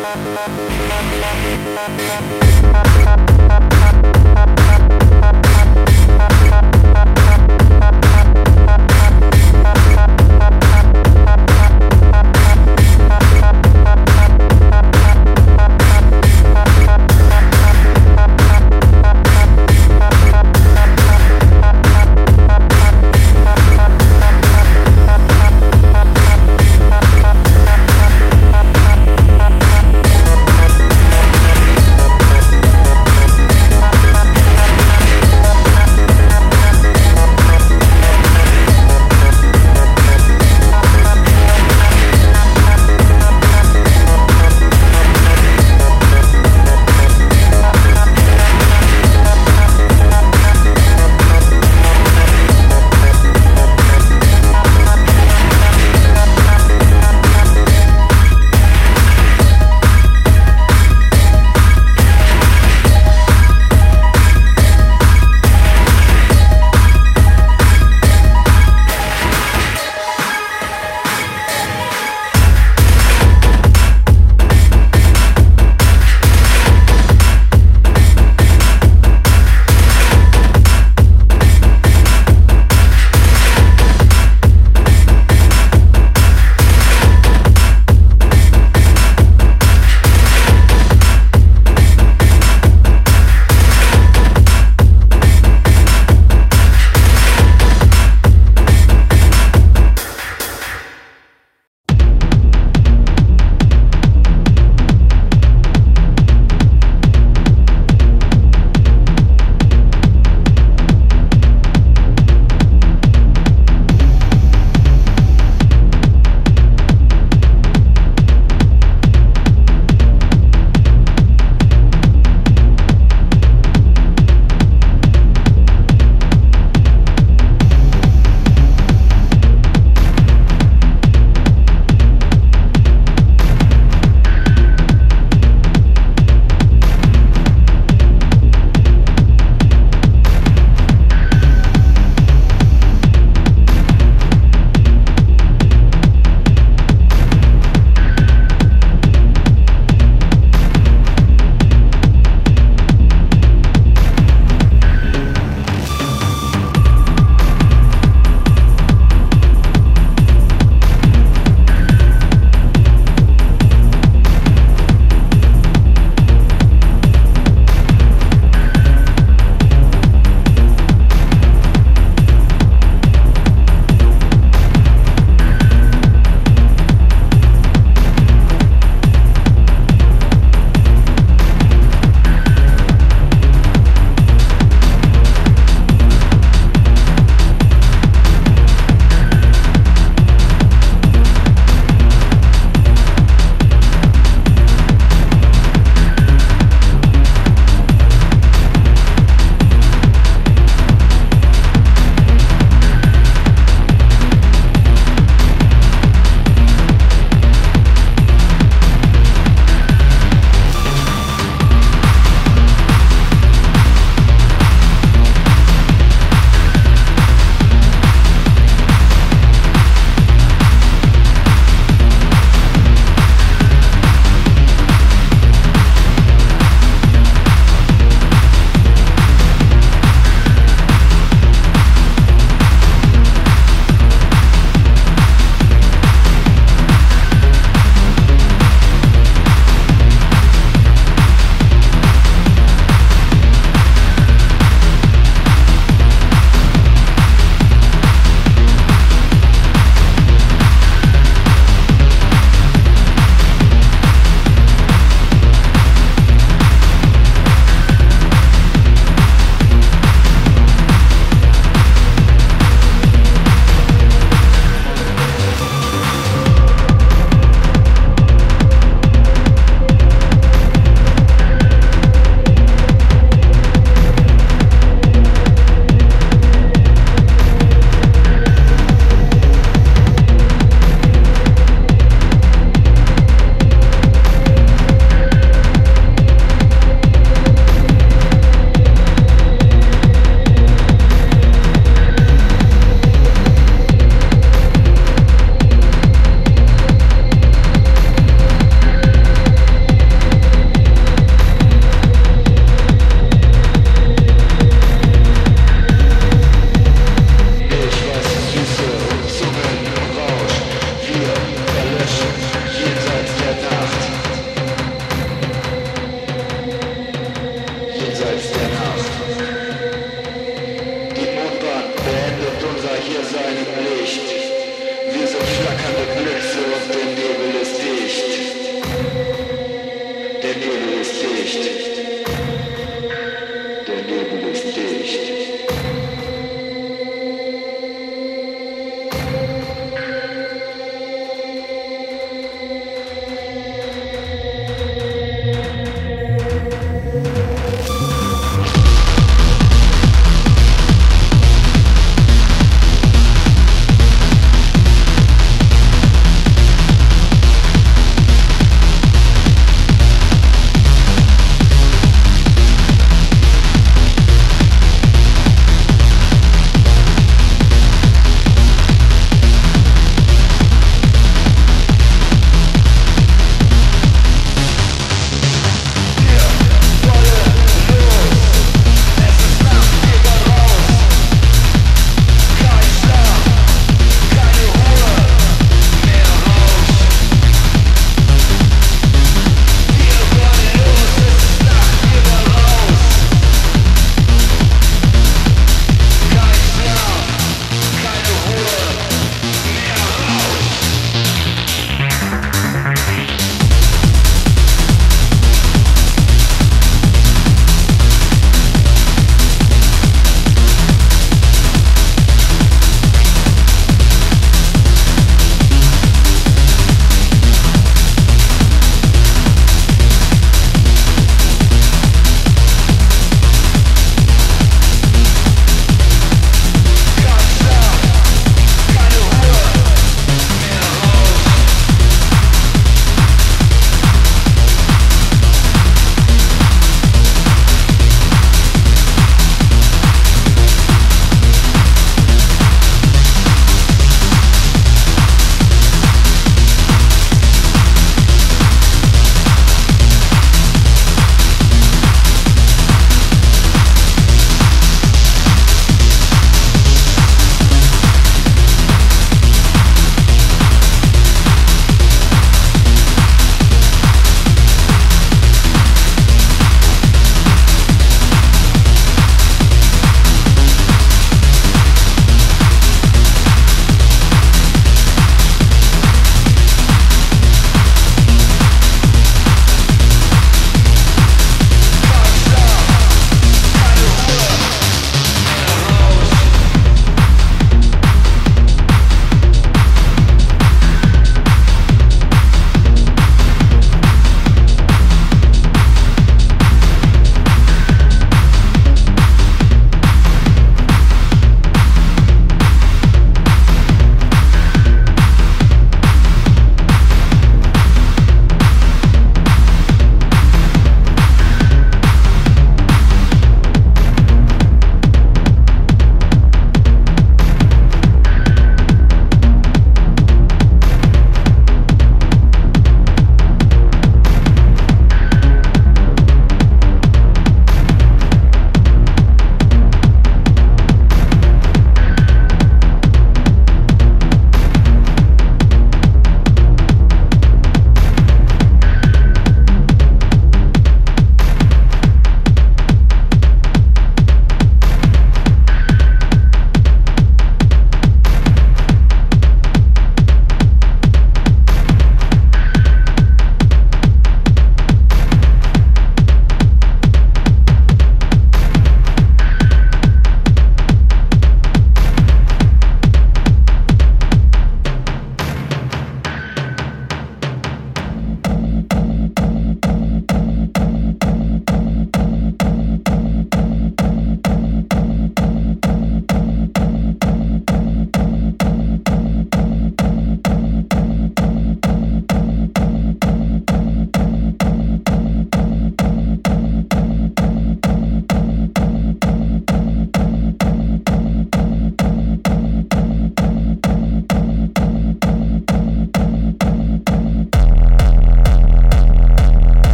Thank you.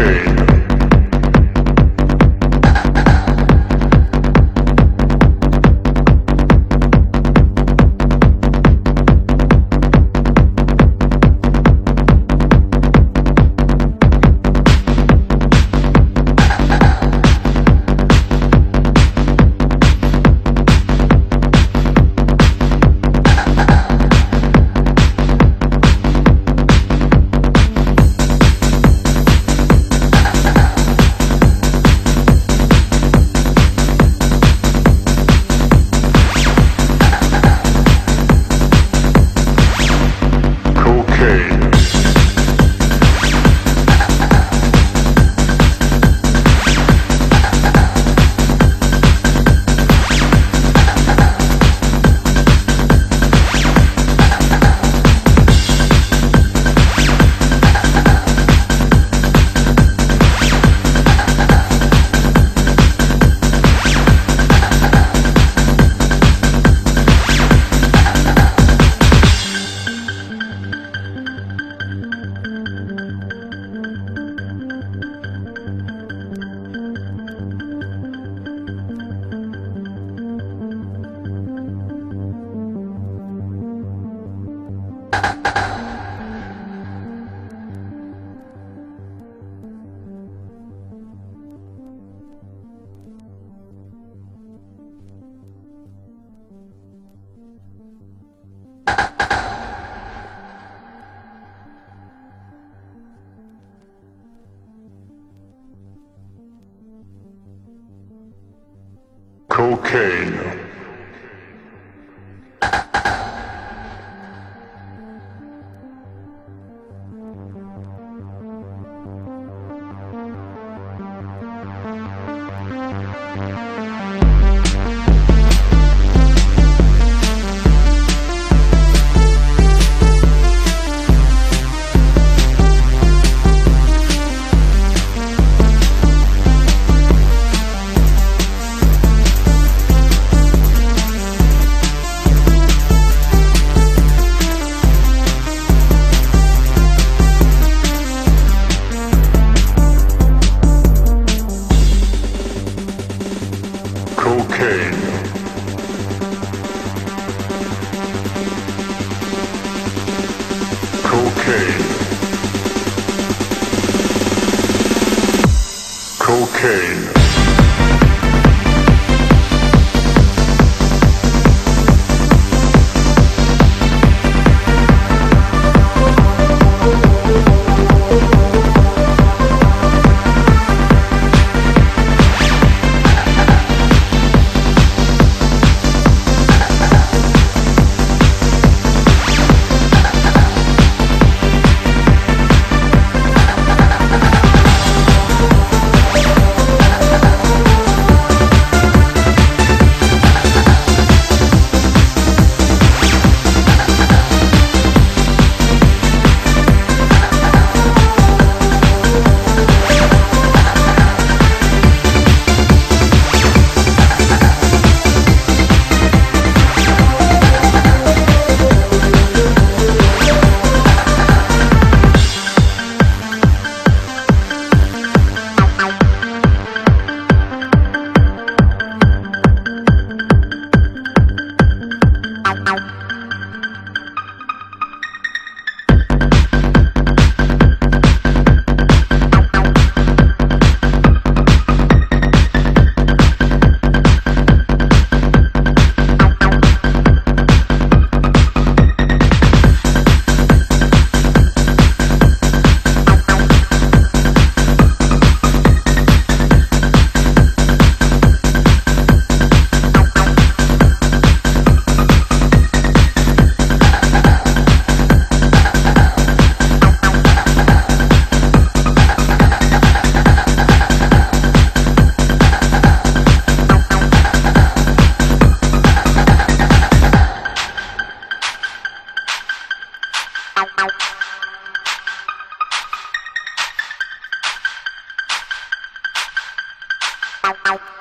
Okay Cocaine.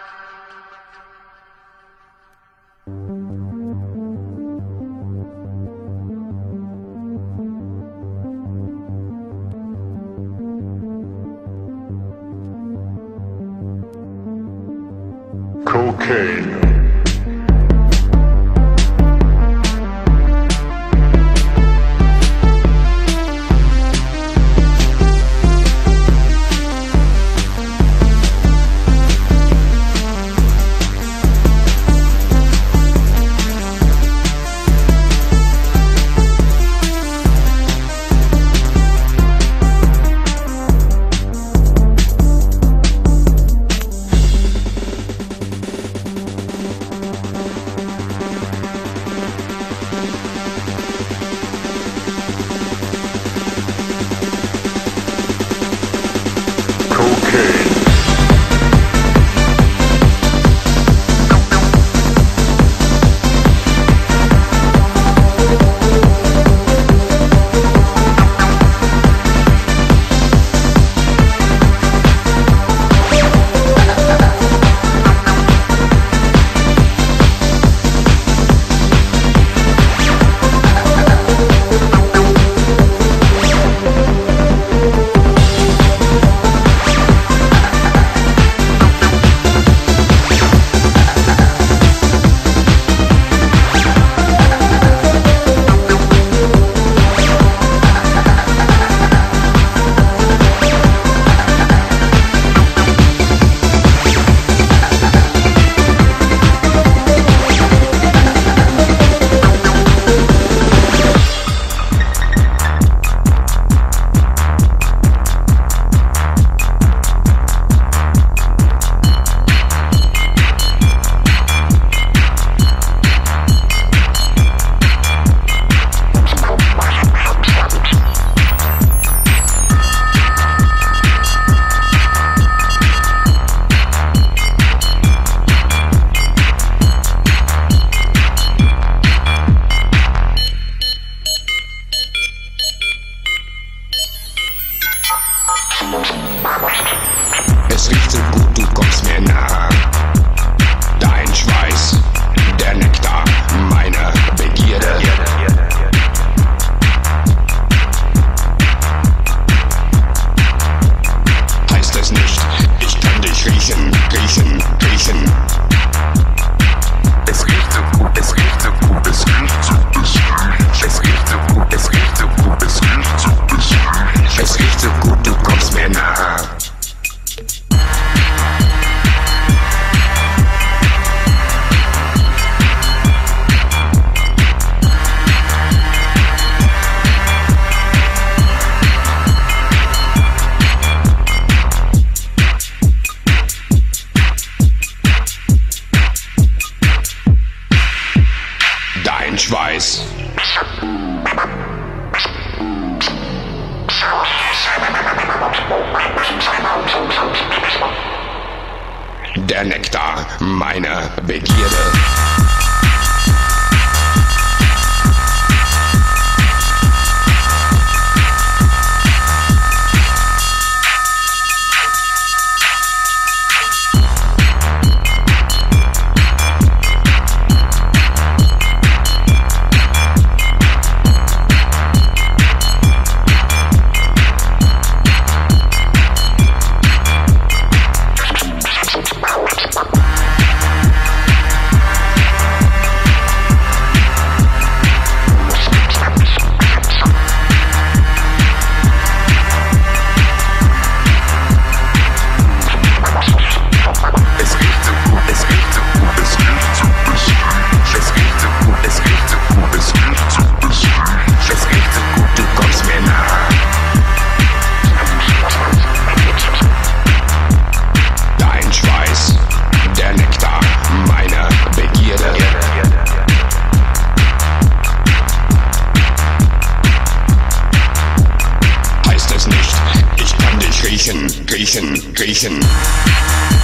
Fuck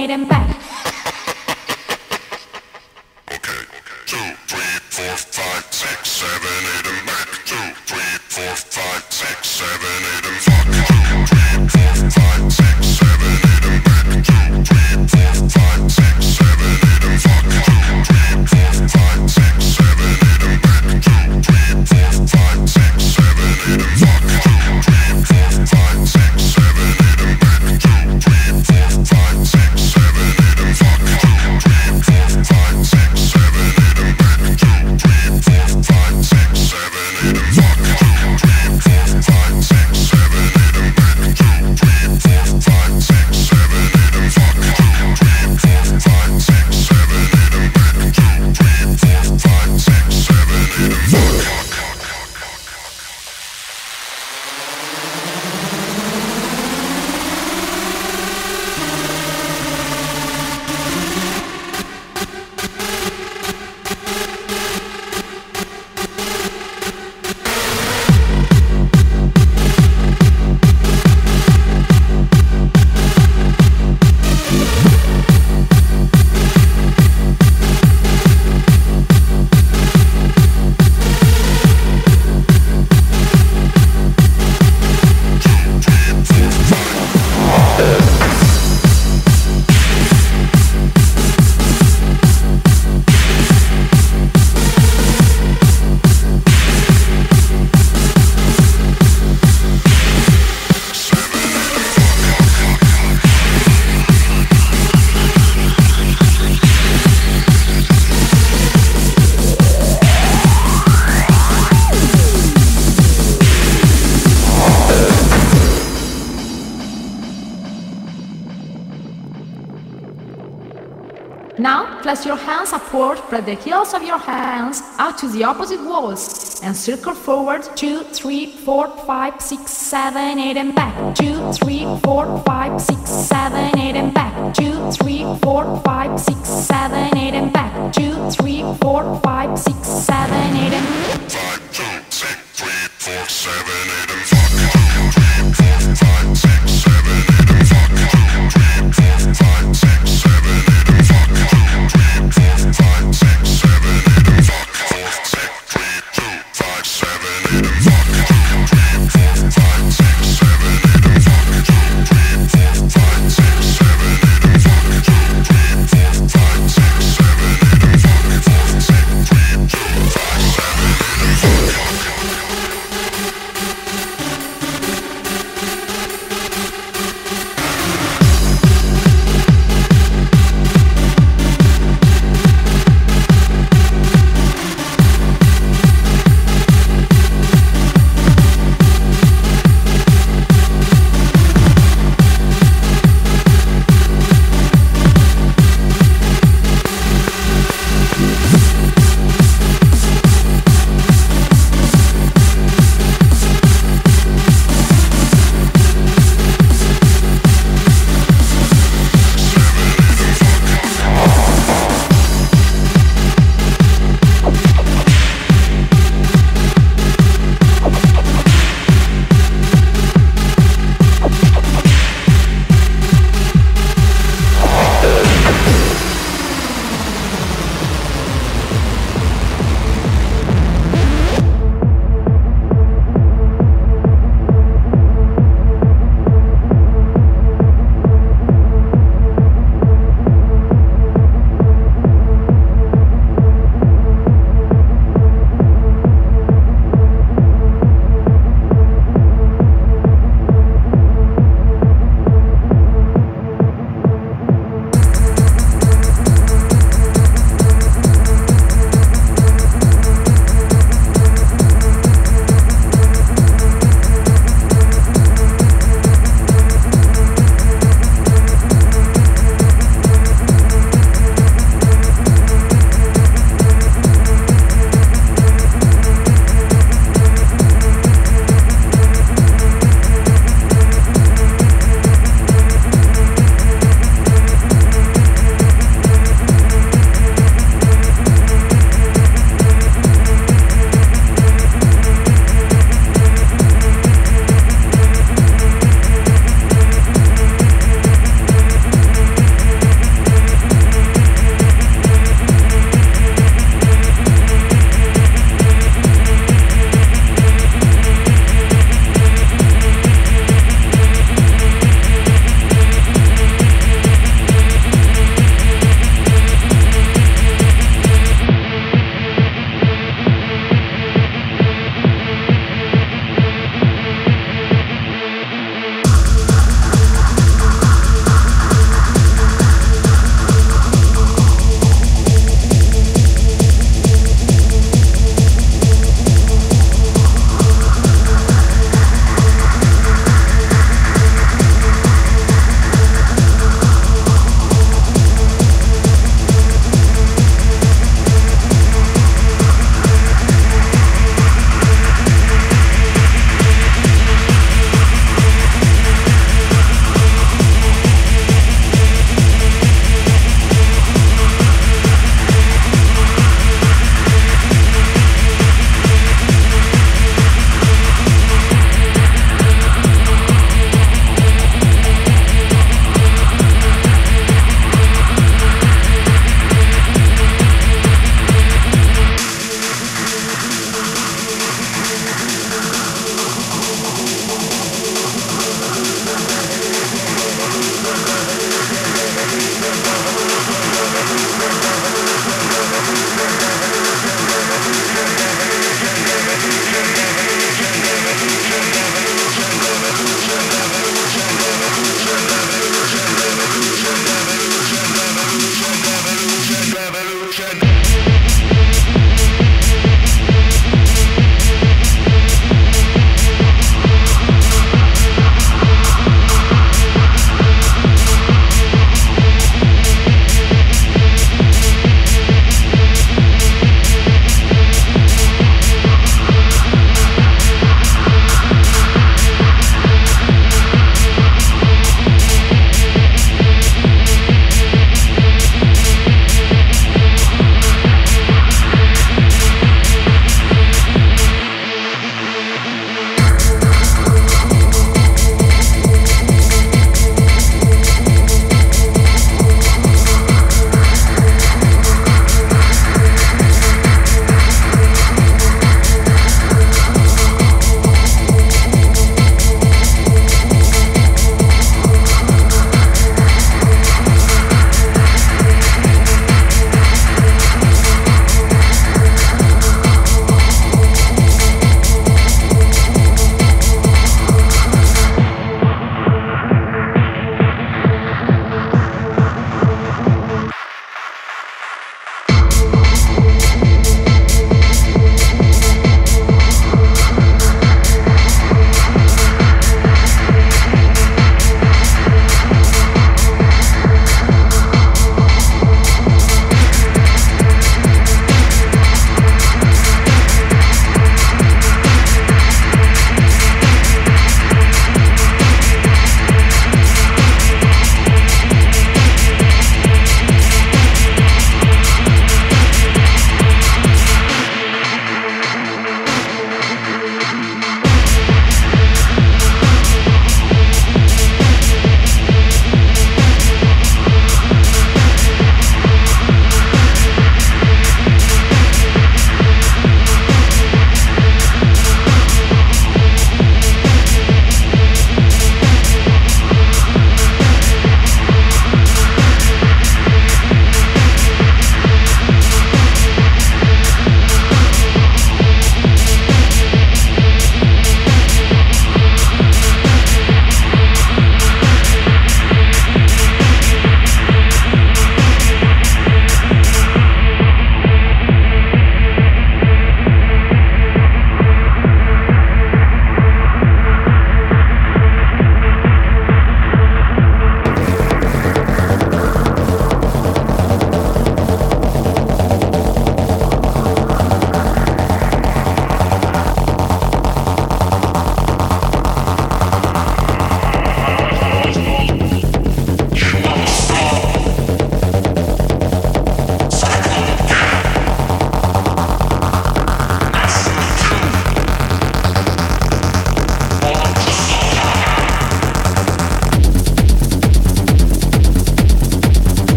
eight, and fuck spread the heels of your hands out to the opposite walls, and circle forward 2, 3, 4, 5, 6, 7, 8, and back. 2, 3, 4, 5, 6, 7, 8, and back. 2, 3, 4, 5, 6, 7, 8, and back. 2, 3, 4, 5, 6, 7, 8, and 5, 2, 6, 3, 4, 7, 8,